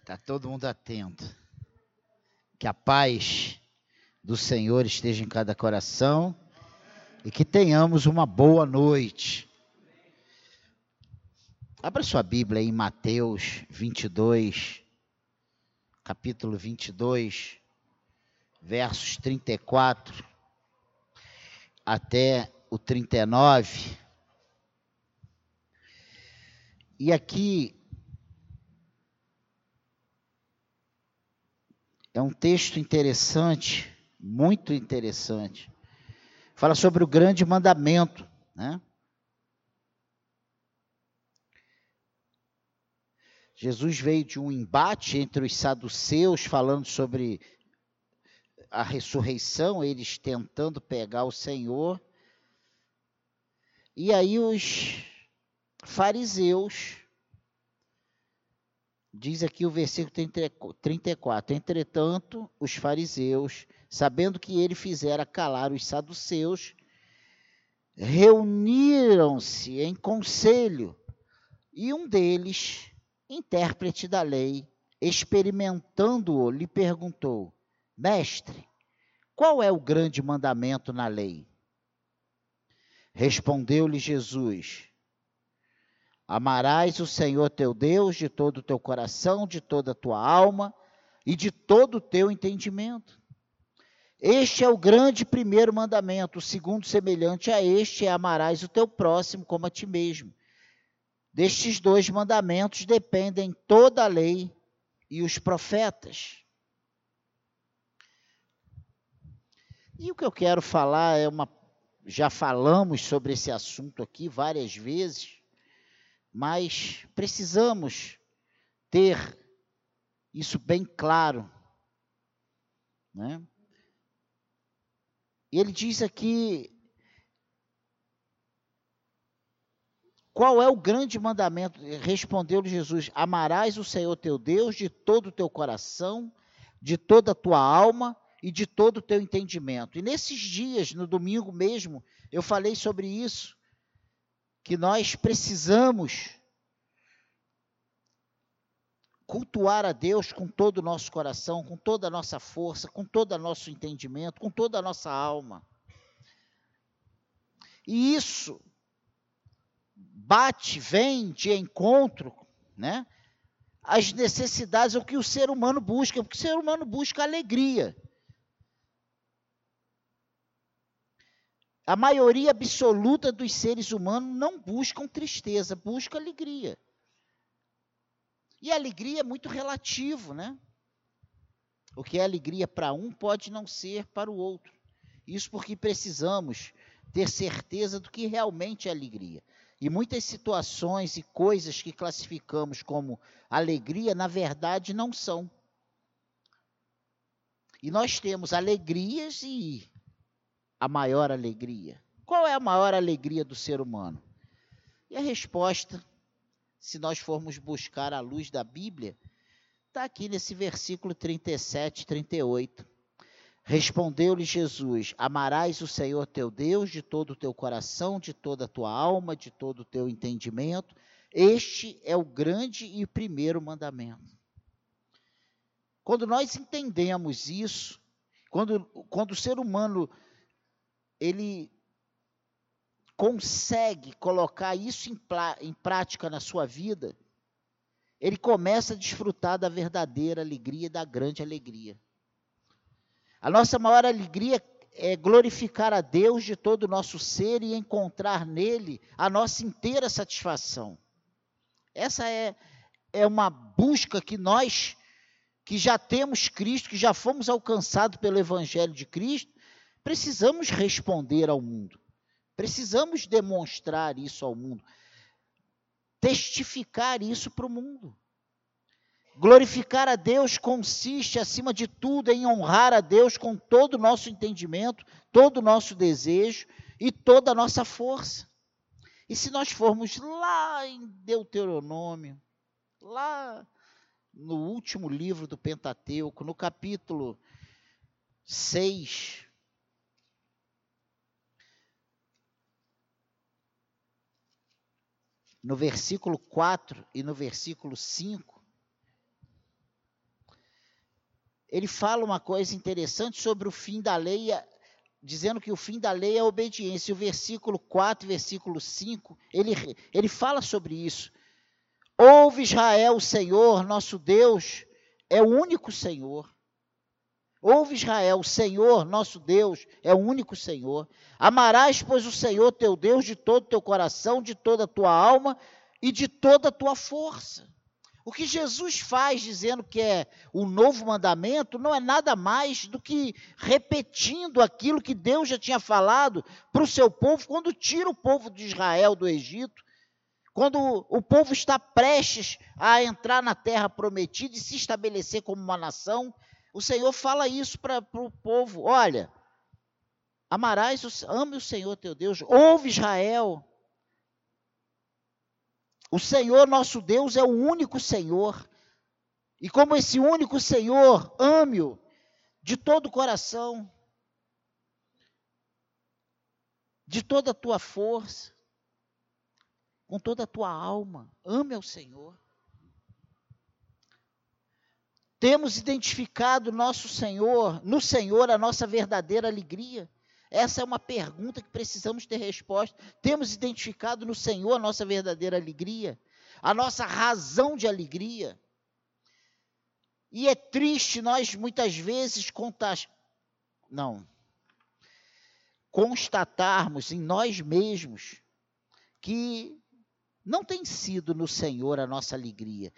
Está todo mundo atento. Que a paz do Senhor esteja em cada coração e que tenhamos uma boa noite. Abra sua Bíblia em Mateus 22, capítulo 22, versos 34 até o 39. E aqui É um texto interessante, muito interessante. Fala sobre o grande mandamento, né? Jesus veio de um embate entre os saduceus falando sobre a ressurreição, eles tentando pegar o Senhor. E aí os fariseus Diz aqui o versículo 34: Entretanto, os fariseus, sabendo que ele fizera calar os saduceus, reuniram-se em conselho, e um deles, intérprete da lei, experimentando-o, lhe perguntou: Mestre, qual é o grande mandamento na lei? Respondeu-lhe Jesus: Amarás o Senhor teu Deus de todo o teu coração, de toda a tua alma e de todo o teu entendimento. Este é o grande primeiro mandamento. O segundo, semelhante a este, é amarás o teu próximo como a ti mesmo. Destes dois mandamentos dependem toda a lei e os profetas. E o que eu quero falar é uma. Já falamos sobre esse assunto aqui várias vezes mas precisamos ter isso bem claro. Né? Ele diz aqui: qual é o grande mandamento? Respondeu-lhe Jesus: Amarás o Senhor teu Deus de todo o teu coração, de toda a tua alma e de todo o teu entendimento. E nesses dias, no domingo mesmo, eu falei sobre isso que nós precisamos cultuar a Deus com todo o nosso coração, com toda a nossa força, com todo o nosso entendimento, com toda a nossa alma. E isso bate, vem de encontro, né? As necessidades, o que o ser humano busca, porque o ser humano busca alegria. A maioria absoluta dos seres humanos não buscam tristeza, busca alegria. E alegria é muito relativo, né? O que é alegria para um pode não ser para o outro. Isso porque precisamos ter certeza do que realmente é alegria. E muitas situações e coisas que classificamos como alegria, na verdade, não são. E nós temos alegrias e a maior alegria? Qual é a maior alegria do ser humano? E a resposta, se nós formos buscar a luz da Bíblia, está aqui nesse versículo 37, 38. Respondeu-lhe Jesus: Amarás o Senhor teu Deus de todo o teu coração, de toda a tua alma, de todo o teu entendimento. Este é o grande e primeiro mandamento. Quando nós entendemos isso, quando, quando o ser humano ele consegue colocar isso em, em prática na sua vida, ele começa a desfrutar da verdadeira alegria e da grande alegria. A nossa maior alegria é glorificar a Deus de todo o nosso ser e encontrar nele a nossa inteira satisfação. Essa é, é uma busca que nós, que já temos Cristo, que já fomos alcançados pelo Evangelho de Cristo, Precisamos responder ao mundo. Precisamos demonstrar isso ao mundo. Testificar isso para o mundo. Glorificar a Deus consiste, acima de tudo, em honrar a Deus com todo o nosso entendimento, todo o nosso desejo e toda a nossa força. E se nós formos lá em Deuteronômio, lá no último livro do Pentateuco, no capítulo 6, no versículo 4 e no versículo 5, ele fala uma coisa interessante sobre o fim da lei, dizendo que o fim da lei é a obediência. O versículo 4, versículo 5, ele, ele fala sobre isso. Ouve Israel, o Senhor, nosso Deus, é o único Senhor. Ouve Israel, o Senhor, nosso Deus, é o único Senhor. Amarás, pois, o Senhor teu Deus de todo o teu coração, de toda a tua alma e de toda a tua força. O que Jesus faz dizendo que é o novo mandamento não é nada mais do que repetindo aquilo que Deus já tinha falado para o seu povo quando tira o povo de Israel do Egito, quando o povo está prestes a entrar na terra prometida e se estabelecer como uma nação. O Senhor fala isso para o povo: olha, amarás, ame o Senhor teu Deus, ouve Israel, o Senhor nosso Deus é o único Senhor. E como esse único Senhor, ame-o de todo o coração, de toda a tua força, com toda a tua alma. Ame ao Senhor. Temos identificado nosso Senhor, no Senhor, a nossa verdadeira alegria. Essa é uma pergunta que precisamos ter resposta. Temos identificado no Senhor a nossa verdadeira alegria, a nossa razão de alegria. E é triste nós muitas vezes contar, não, constatarmos em nós mesmos que não tem sido no Senhor a nossa alegria.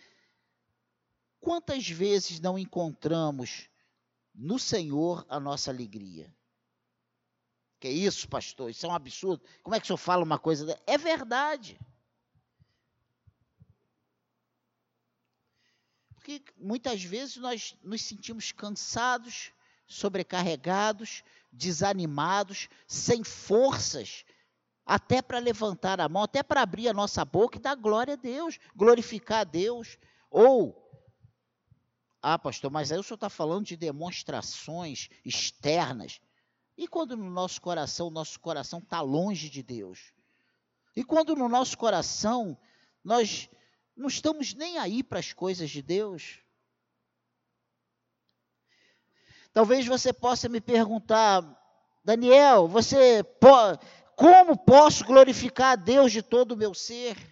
Quantas vezes não encontramos no Senhor a nossa alegria? Que isso, pastor? Isso é um absurdo. Como é que o senhor fala uma coisa? É verdade. Porque muitas vezes nós nos sentimos cansados, sobrecarregados, desanimados, sem forças, até para levantar a mão, até para abrir a nossa boca e dar glória a Deus, glorificar a Deus. Ou, ah, pastor, mas aí o senhor está falando de demonstrações externas. E quando no nosso coração, nosso coração está longe de Deus? E quando no nosso coração nós não estamos nem aí para as coisas de Deus? Talvez você possa me perguntar, Daniel, você como posso glorificar a Deus de todo o meu ser?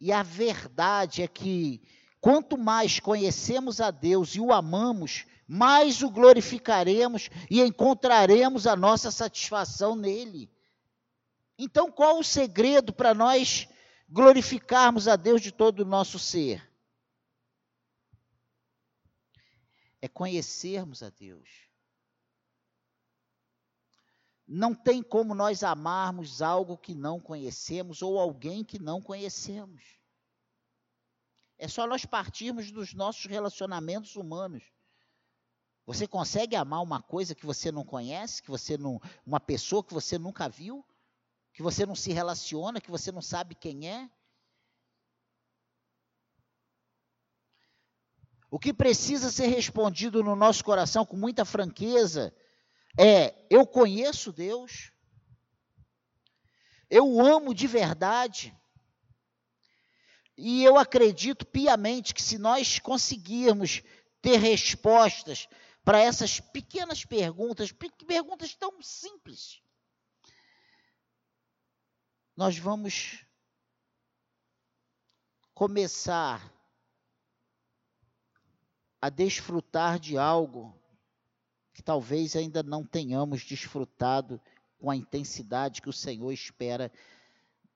E a verdade é que Quanto mais conhecemos a Deus e o amamos, mais o glorificaremos e encontraremos a nossa satisfação nele. Então, qual o segredo para nós glorificarmos a Deus de todo o nosso ser? É conhecermos a Deus. Não tem como nós amarmos algo que não conhecemos ou alguém que não conhecemos. É só nós partirmos dos nossos relacionamentos humanos. Você consegue amar uma coisa que você não conhece, que você não, uma pessoa que você nunca viu, que você não se relaciona, que você não sabe quem é? O que precisa ser respondido no nosso coração com muita franqueza é: eu conheço Deus, eu amo de verdade, e eu acredito piamente que se nós conseguirmos ter respostas para essas pequenas perguntas, perguntas tão simples, nós vamos começar a desfrutar de algo que talvez ainda não tenhamos desfrutado com a intensidade que o Senhor espera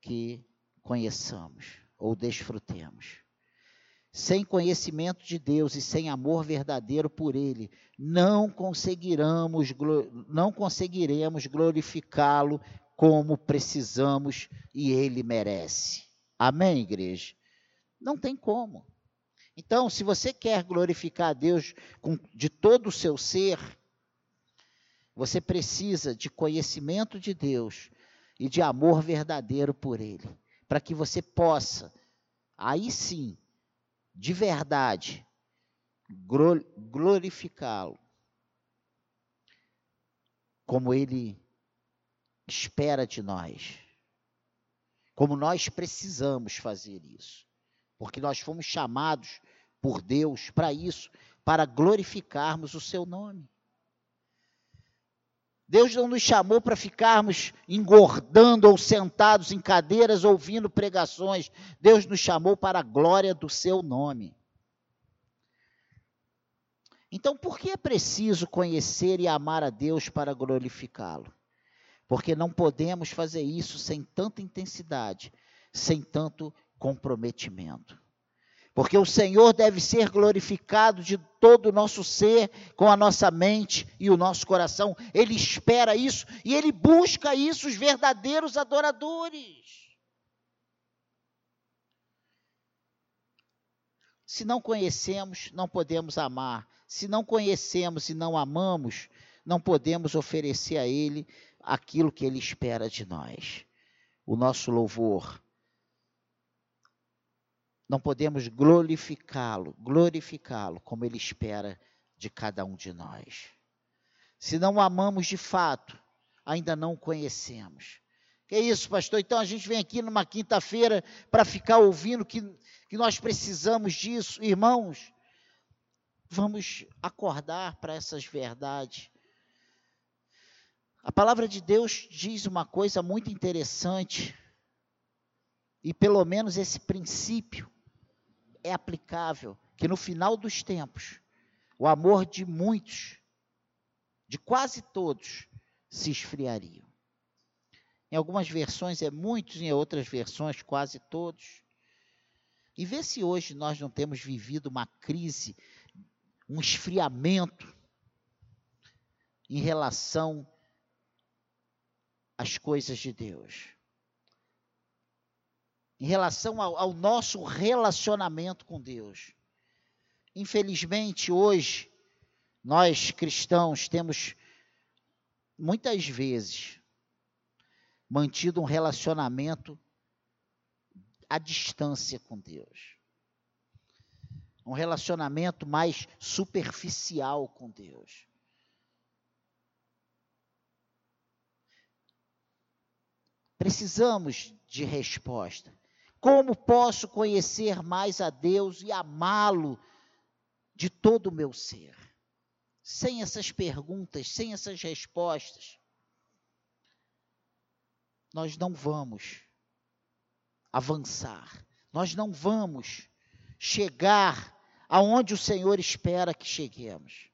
que conheçamos ou desfrutemos. Sem conhecimento de Deus e sem amor verdadeiro por Ele, não conseguiremos, não conseguiremos glorificá-lo como precisamos e Ele merece. Amém, igreja? Não tem como. Então, se você quer glorificar a Deus de todo o seu ser, você precisa de conhecimento de Deus e de amor verdadeiro por Ele para que você possa, aí sim, de verdade, glorificá-lo, como ele espera de nós, como nós precisamos fazer isso. porque nós fomos chamados por Deus para isso, para glorificarmos o seu nome. Deus não nos chamou para ficarmos engordando ou sentados em cadeiras ouvindo pregações. Deus nos chamou para a glória do seu nome. Então, por que é preciso conhecer e amar a Deus para glorificá-lo? Porque não podemos fazer isso sem tanta intensidade, sem tanto comprometimento. Porque o Senhor deve ser glorificado de todo o nosso ser, com a nossa mente e o nosso coração. Ele espera isso e ele busca isso, os verdadeiros adoradores. Se não conhecemos, não podemos amar. Se não conhecemos e não amamos, não podemos oferecer a Ele aquilo que Ele espera de nós. O nosso louvor, não podemos glorificá-lo, glorificá-lo como ele espera de cada um de nós. Se não amamos de fato, ainda não o conhecemos. Que é isso, pastor? Então a gente vem aqui numa quinta-feira para ficar ouvindo que, que nós precisamos disso. Irmãos, vamos acordar para essas verdades. A palavra de Deus diz uma coisa muito interessante, e pelo menos esse princípio é aplicável que no final dos tempos, o amor de muitos, de quase todos, se esfriaria. Em algumas versões é muitos, em outras versões quase todos. E vê se hoje nós não temos vivido uma crise, um esfriamento em relação às coisas de Deus em relação ao, ao nosso relacionamento com Deus. Infelizmente, hoje, nós cristãos temos muitas vezes mantido um relacionamento à distância com Deus. Um relacionamento mais superficial com Deus. Precisamos de resposta. Como posso conhecer mais a Deus e amá-lo de todo o meu ser? Sem essas perguntas, sem essas respostas, nós não vamos avançar, nós não vamos chegar aonde o Senhor espera que cheguemos.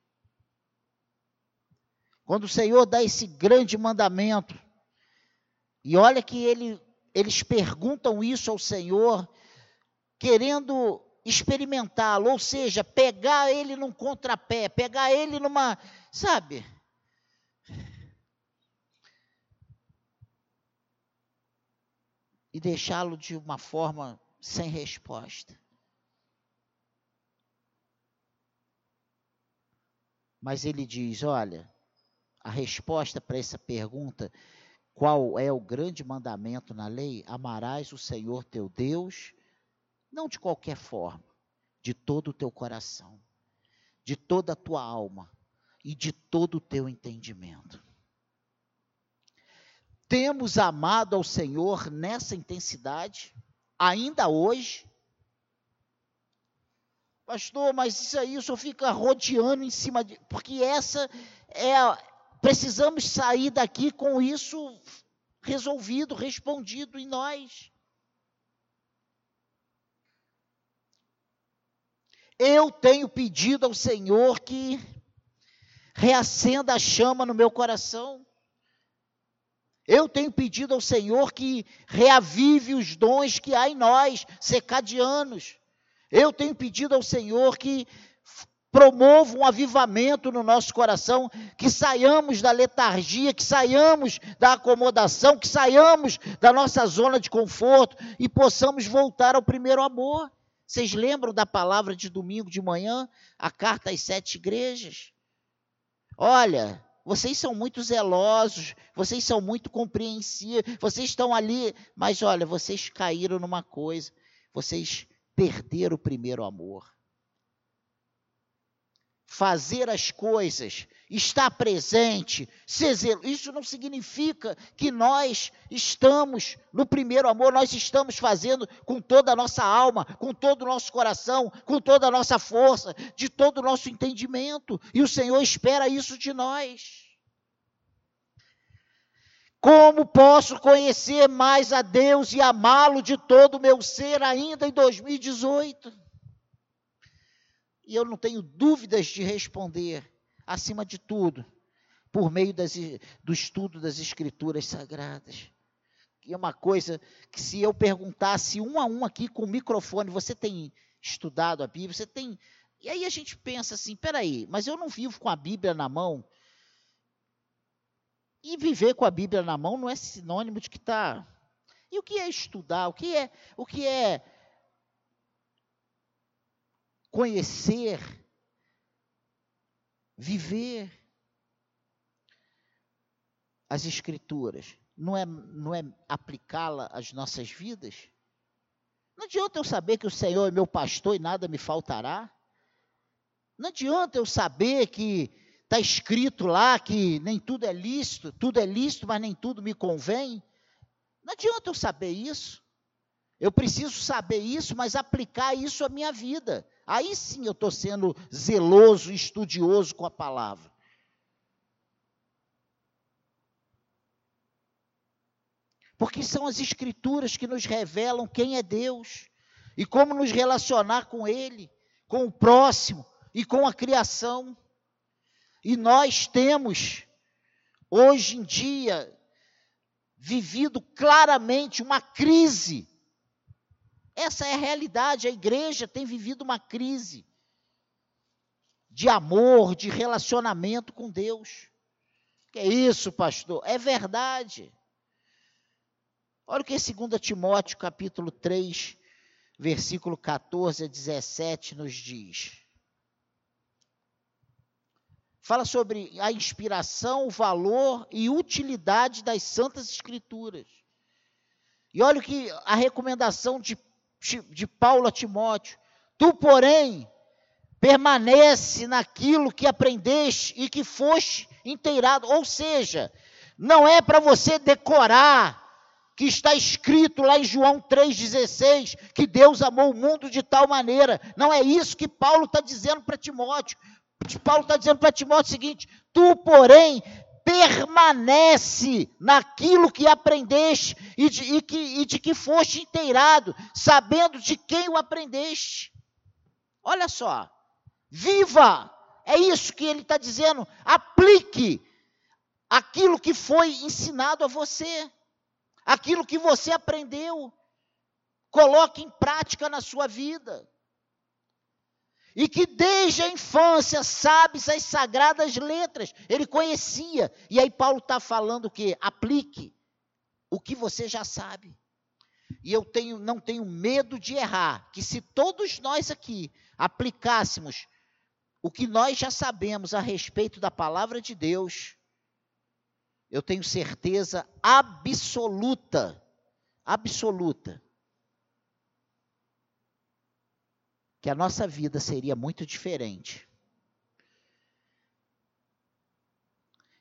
Quando o Senhor dá esse grande mandamento, e olha que ele eles perguntam isso ao Senhor, querendo experimentá-lo, ou seja, pegar ele num contrapé, pegar ele numa, sabe? E deixá-lo de uma forma sem resposta. Mas ele diz: olha, a resposta para essa pergunta qual é o grande mandamento na lei? Amarás o Senhor teu Deus, não de qualquer forma, de todo o teu coração, de toda a tua alma e de todo o teu entendimento. Temos amado ao Senhor nessa intensidade, ainda hoje? Pastor, mas isso aí só fica rodeando em cima de. Porque essa é a, Precisamos sair daqui com isso resolvido, respondido em nós. Eu tenho pedido ao Senhor que reacenda a chama no meu coração. Eu tenho pedido ao Senhor que reavive os dons que há em nós, secadianos. Eu tenho pedido ao Senhor que promova um avivamento no nosso coração, que saiamos da letargia, que saiamos da acomodação, que saiamos da nossa zona de conforto e possamos voltar ao primeiro amor. Vocês lembram da palavra de domingo de manhã, a carta às sete igrejas? Olha, vocês são muito zelosos, vocês são muito compreensivos, vocês estão ali, mas olha, vocês caíram numa coisa, vocês perderam o primeiro amor. Fazer as coisas, estar presente, ser zelo. Isso não significa que nós estamos no primeiro amor, nós estamos fazendo com toda a nossa alma, com todo o nosso coração, com toda a nossa força, de todo o nosso entendimento. E o Senhor espera isso de nós. Como posso conhecer mais a Deus e amá-lo de todo o meu ser ainda em 2018? E eu não tenho dúvidas de responder, acima de tudo, por meio das, do estudo das Escrituras Sagradas. E é uma coisa que, se eu perguntasse um a um aqui com o microfone, você tem estudado a Bíblia, você tem. E aí a gente pensa assim: peraí, mas eu não vivo com a Bíblia na mão. E viver com a Bíblia na mão não é sinônimo de que está. E o que é estudar? O que é, o que é conhecer, viver as Escrituras, não é, não é aplicá-la às nossas vidas? Não adianta eu saber que o Senhor é meu pastor e nada me faltará. Não adianta eu saber que está escrito lá que nem tudo é lícito, tudo é lícito, mas nem tudo me convém. Não adianta eu saber isso. Eu preciso saber isso, mas aplicar isso à minha vida. Aí sim eu estou sendo zeloso, estudioso com a palavra. Porque são as Escrituras que nos revelam quem é Deus e como nos relacionar com Ele, com o próximo e com a criação. E nós temos, hoje em dia, vivido claramente uma crise essa é a realidade. A igreja tem vivido uma crise de amor, de relacionamento com Deus. Que é isso, pastor? É verdade. Olha o que 2 Timóteo, capítulo 3, versículo 14 a 17 nos diz. Fala sobre a inspiração, o valor e utilidade das santas escrituras. E olha o que a recomendação de de Paulo a Timóteo. Tu, porém, permanece naquilo que aprendeste e que foste inteirado. Ou seja, não é para você decorar que está escrito lá em João 3,16, que Deus amou o mundo de tal maneira. Não é isso que Paulo está dizendo para Timóteo. Paulo está dizendo para Timóteo o seguinte: tu, porém, permanece naquilo que aprendeste e de, e que, e de que foste inteirado, sabendo de quem o aprendeste. Olha só, viva! É isso que ele está dizendo. Aplique aquilo que foi ensinado a você, aquilo que você aprendeu. Coloque em prática na sua vida e que desde a infância sabes as sagradas letras. Ele conhecia. E aí Paulo está falando o quê? Aplique o que você já sabe. E eu tenho, não tenho medo de errar, que se todos nós aqui aplicássemos o que nós já sabemos a respeito da palavra de Deus, eu tenho certeza absoluta, absoluta, que a nossa vida seria muito diferente.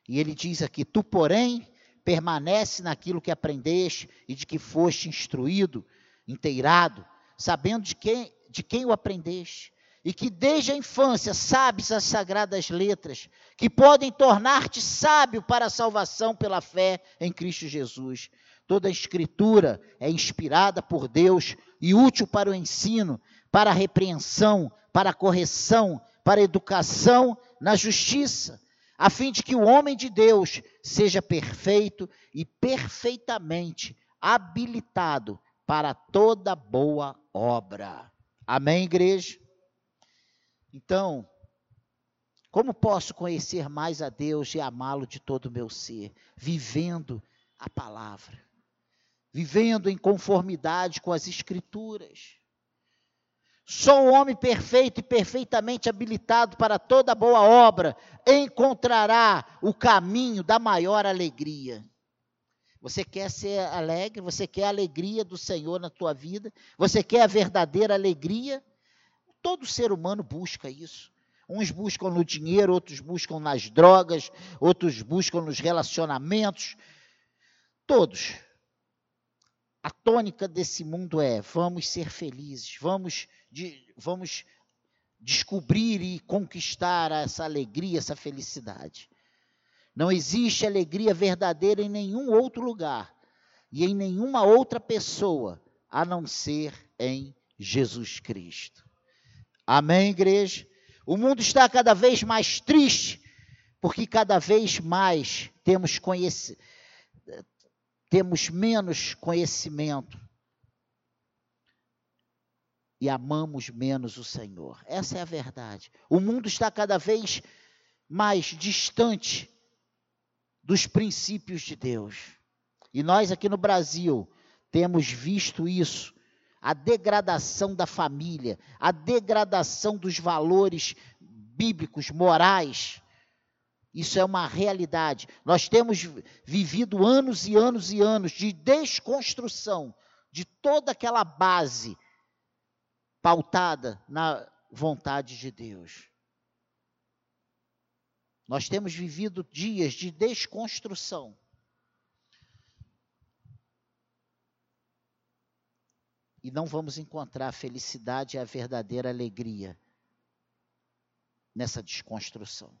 E ele diz aqui: Tu, porém, permanece naquilo que aprendeste e de que foste instruído, inteirado, sabendo de quem, de quem o aprendeste, e que desde a infância sabes as sagradas letras, que podem tornar-te sábio para a salvação pela fé em Cristo Jesus. Toda a Escritura é inspirada por Deus e útil para o ensino, para a repreensão, para a correção, para a educação na justiça, a fim de que o homem de Deus seja perfeito e perfeitamente habilitado para toda boa obra. Amém, igreja? Então, como posso conhecer mais a Deus e amá-lo de todo o meu ser? Vivendo a palavra, vivendo em conformidade com as Escrituras. Só o homem perfeito e perfeitamente habilitado para toda boa obra encontrará o caminho da maior alegria. Você quer ser alegre? Você quer a alegria do Senhor na tua vida? Você quer a verdadeira alegria? Todo ser humano busca isso. Uns buscam no dinheiro, outros buscam nas drogas, outros buscam nos relacionamentos. Todos. A tônica desse mundo é: vamos ser felizes, vamos, de, vamos descobrir e conquistar essa alegria, essa felicidade. Não existe alegria verdadeira em nenhum outro lugar e em nenhuma outra pessoa a não ser em Jesus Cristo. Amém, igreja? O mundo está cada vez mais triste, porque cada vez mais temos, conheci temos menos conhecimento e amamos menos o Senhor. Essa é a verdade. O mundo está cada vez mais distante dos princípios de Deus. E nós aqui no Brasil temos visto isso a degradação da família, a degradação dos valores bíblicos, morais. Isso é uma realidade. Nós temos vivido anos e anos e anos de desconstrução de toda aquela base pautada na vontade de Deus. Nós temos vivido dias de desconstrução. e não vamos encontrar a felicidade e a verdadeira alegria nessa desconstrução.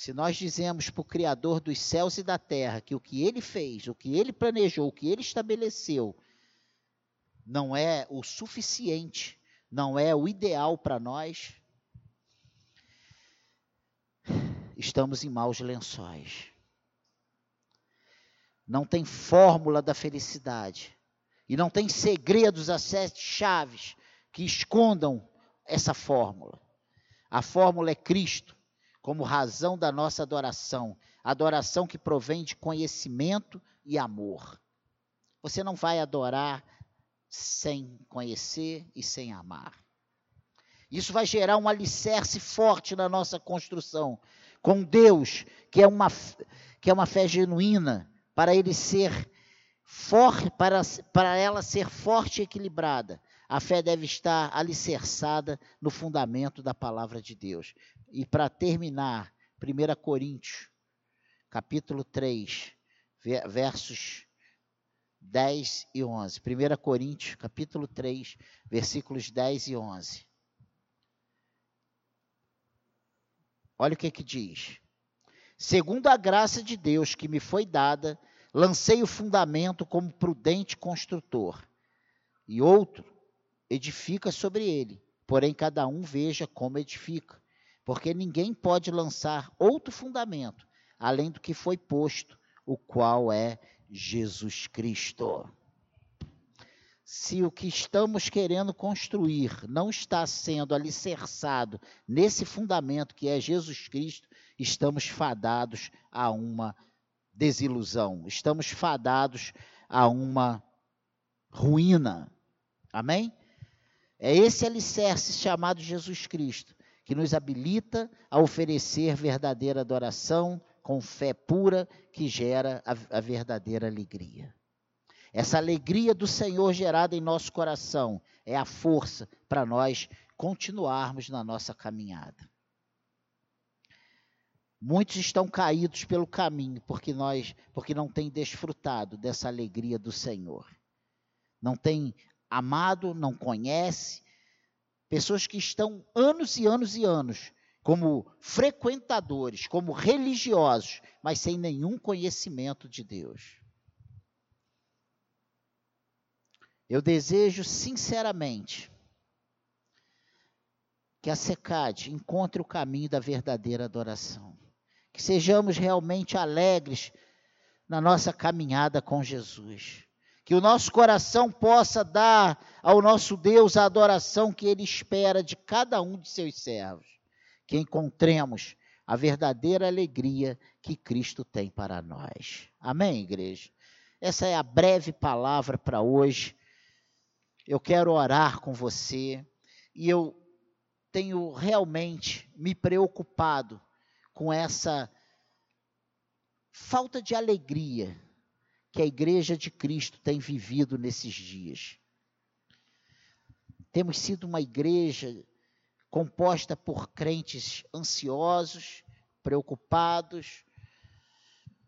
Se nós dizemos para o Criador dos céus e da terra que o que ele fez, o que ele planejou, o que ele estabeleceu, não é o suficiente, não é o ideal para nós, estamos em maus lençóis não tem fórmula da felicidade. E não tem segredos a sete chaves que escondam essa fórmula. A fórmula é Cristo, como razão da nossa adoração. Adoração que provém de conhecimento e amor. Você não vai adorar sem conhecer e sem amar. Isso vai gerar um alicerce forte na nossa construção com Deus, que é uma, que é uma fé genuína, para ele ser forte, para, para ela ser forte e equilibrada, a fé deve estar alicerçada no fundamento da palavra de Deus. E para terminar, 1 Coríntios, capítulo 3, versos 10 e 11. 1 Coríntios, capítulo 3, versículos 10 e 11. Olha o que que diz. Segundo a graça de Deus que me foi dada, Lancei o fundamento como prudente construtor, e outro edifica sobre ele. Porém, cada um veja como edifica, porque ninguém pode lançar outro fundamento além do que foi posto, o qual é Jesus Cristo. Se o que estamos querendo construir não está sendo alicerçado nesse fundamento que é Jesus Cristo, estamos fadados a uma desilusão, estamos fadados a uma ruína. Amém? É esse alicerce chamado Jesus Cristo que nos habilita a oferecer verdadeira adoração com fé pura que gera a, a verdadeira alegria. Essa alegria do Senhor gerada em nosso coração é a força para nós continuarmos na nossa caminhada. Muitos estão caídos pelo caminho porque nós, porque não têm desfrutado dessa alegria do Senhor. Não têm amado, não conhece. Pessoas que estão anos e anos e anos como frequentadores, como religiosos, mas sem nenhum conhecimento de Deus. Eu desejo sinceramente que a SECAD encontre o caminho da verdadeira adoração que sejamos realmente alegres na nossa caminhada com Jesus. Que o nosso coração possa dar ao nosso Deus a adoração que Ele espera de cada um de seus servos. Que encontremos a verdadeira alegria que Cristo tem para nós. Amém, igreja? Essa é a breve palavra para hoje. Eu quero orar com você e eu tenho realmente me preocupado com essa falta de alegria que a igreja de Cristo tem vivido nesses dias. Temos sido uma igreja composta por crentes ansiosos, preocupados,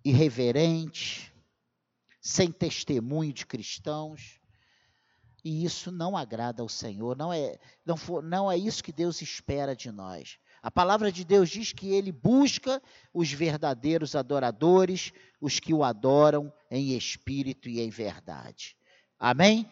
irreverentes, sem testemunho de cristãos. E isso não agrada ao Senhor, não é, não, for, não é isso que Deus espera de nós. A palavra de Deus diz que ele busca os verdadeiros adoradores, os que o adoram em espírito e em verdade. Amém?